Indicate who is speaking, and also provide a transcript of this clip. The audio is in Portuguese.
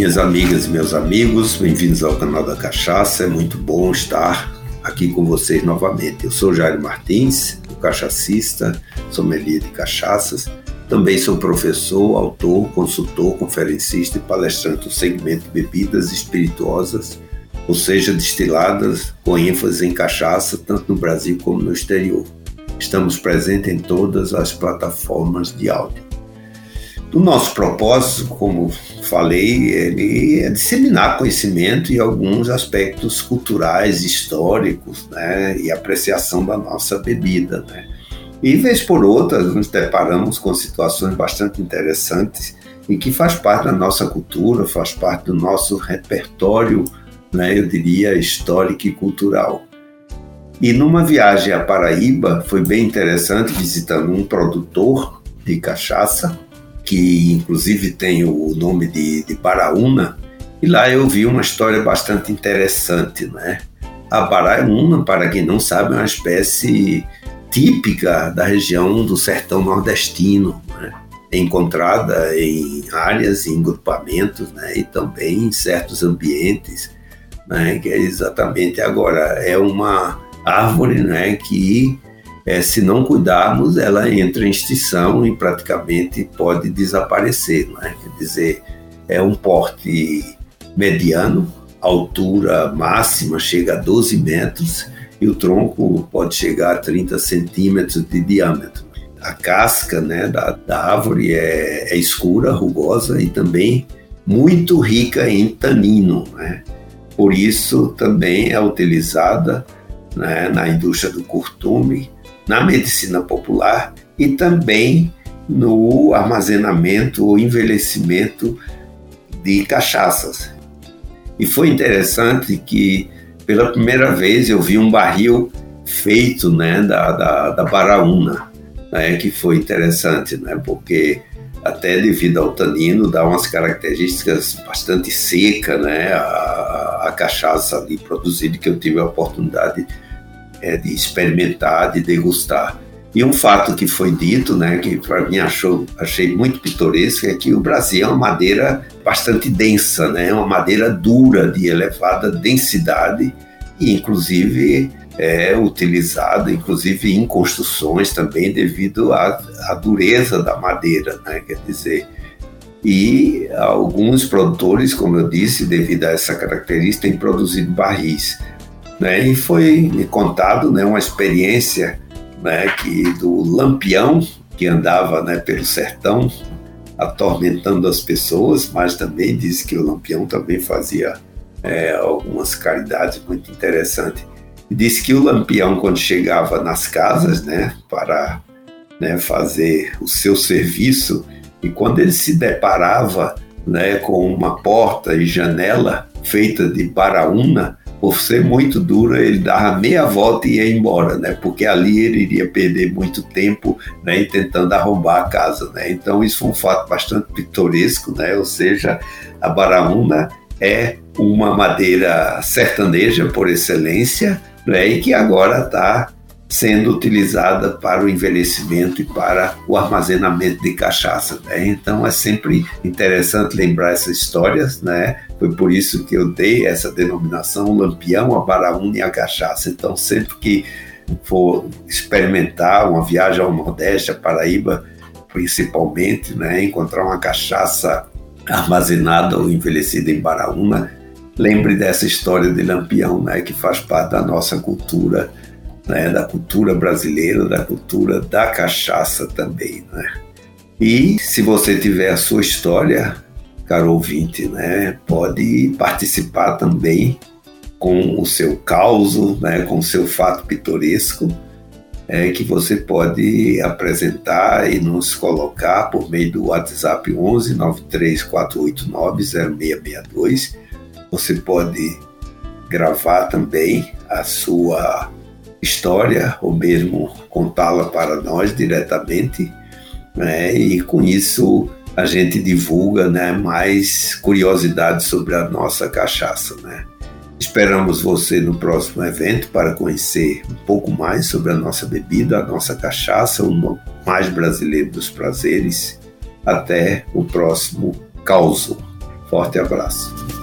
Speaker 1: Minhas amigas e meus amigos, bem-vindos ao canal da Cachaça. É muito bom estar aqui com vocês novamente. Eu sou Jair Martins, o cachacista, sommelier de cachaças. Também sou professor, autor, consultor, conferencista e palestrante do segmento bebidas espirituosas, ou seja, destiladas com ênfase em cachaça, tanto no Brasil como no exterior. Estamos presentes em todas as plataformas de áudio. O nosso propósito, como falei, ele é disseminar conhecimento e alguns aspectos culturais, históricos, né, e apreciação da nossa bebida, né. E vez por outra nos deparamos com situações bastante interessantes e que faz parte da nossa cultura, faz parte do nosso repertório, né, eu diria, histórico e cultural. E numa viagem à Paraíba foi bem interessante visitando um produtor de cachaça que inclusive tem o nome de, de Baraúna, e lá eu vi uma história bastante interessante, né? A Baraúna, para quem não sabe, é uma espécie típica da região do sertão nordestino, né? Encontrada em áreas, em grupamentos, né? E também em certos ambientes, né? Que é exatamente agora é uma árvore, né? Que é, se não cuidarmos, ela entra em extinção e praticamente pode desaparecer. Não é? Quer dizer, é um porte mediano, altura máxima chega a 12 metros e o tronco pode chegar a 30 centímetros de diâmetro. A casca né, da, da árvore é, é escura, rugosa e também muito rica em tanino. Né? Por isso também é utilizada né, na indústria do curtume na medicina popular e também no armazenamento ou envelhecimento de cachaças. E foi interessante que pela primeira vez eu vi um barril feito né, da, da, da Baraúna, né, que foi interessante, né, porque até devido ao tanino dá umas características bastante seca, né, a, a cachaça ali produzida que eu tive a oportunidade de é, de experimentar, de degustar. E um fato que foi dito, né, que para mim achou, achei muito pitoresco, é que o Brasil é uma madeira bastante densa, né, é uma madeira dura, de elevada densidade, e inclusive é utilizada, inclusive em construções também, devido à, à dureza da madeira, né, quer dizer, e alguns produtores, como eu disse, devido a essa característica, têm produzido barris. Né? E foi me contado né, uma experiência né, que do lampião que andava né, pelo sertão atormentando as pessoas, mas também disse que o lampião também fazia é, algumas caridades muito interessantes. Disse que o lampião, quando chegava nas casas né, para né, fazer o seu serviço, e quando ele se deparava né, com uma porta e janela feita de baraúna, por ser muito dura, ele dava meia volta e ia embora, né? Porque ali ele iria perder muito tempo, né? Tentando arrombar a casa, né? Então isso foi um fato bastante pitoresco, né? Ou seja, a baraúna é uma madeira sertaneja por excelência, né? E que agora está sendo utilizada para o envelhecimento e para o armazenamento de cachaça. Né? Então é sempre interessante lembrar essas histórias, né? Foi por isso que eu dei essa denominação, o lampião, a baraúna e a cachaça. Então sempre que for experimentar uma viagem ao Nordeste, a Paraíba, principalmente, né? Encontrar uma cachaça armazenada ou envelhecida em baraúna, lembre dessa história de lampião, né? Que faz parte da nossa cultura né, da cultura brasileira, da cultura da cachaça também. Né? E se você tiver a sua história, caro ouvinte, né, pode participar também com o seu caos, né, com o seu fato pitoresco, é, que você pode apresentar e nos colocar por meio do WhatsApp 11 93489 0662. Você pode gravar também a sua história ou mesmo contá-la para nós diretamente, né? e com isso a gente divulga né, mais curiosidades sobre a nossa cachaça. Né? Esperamos você no próximo evento para conhecer um pouco mais sobre a nossa bebida, a nossa cachaça, o mais brasileiro dos prazeres. Até o próximo causo. Forte abraço.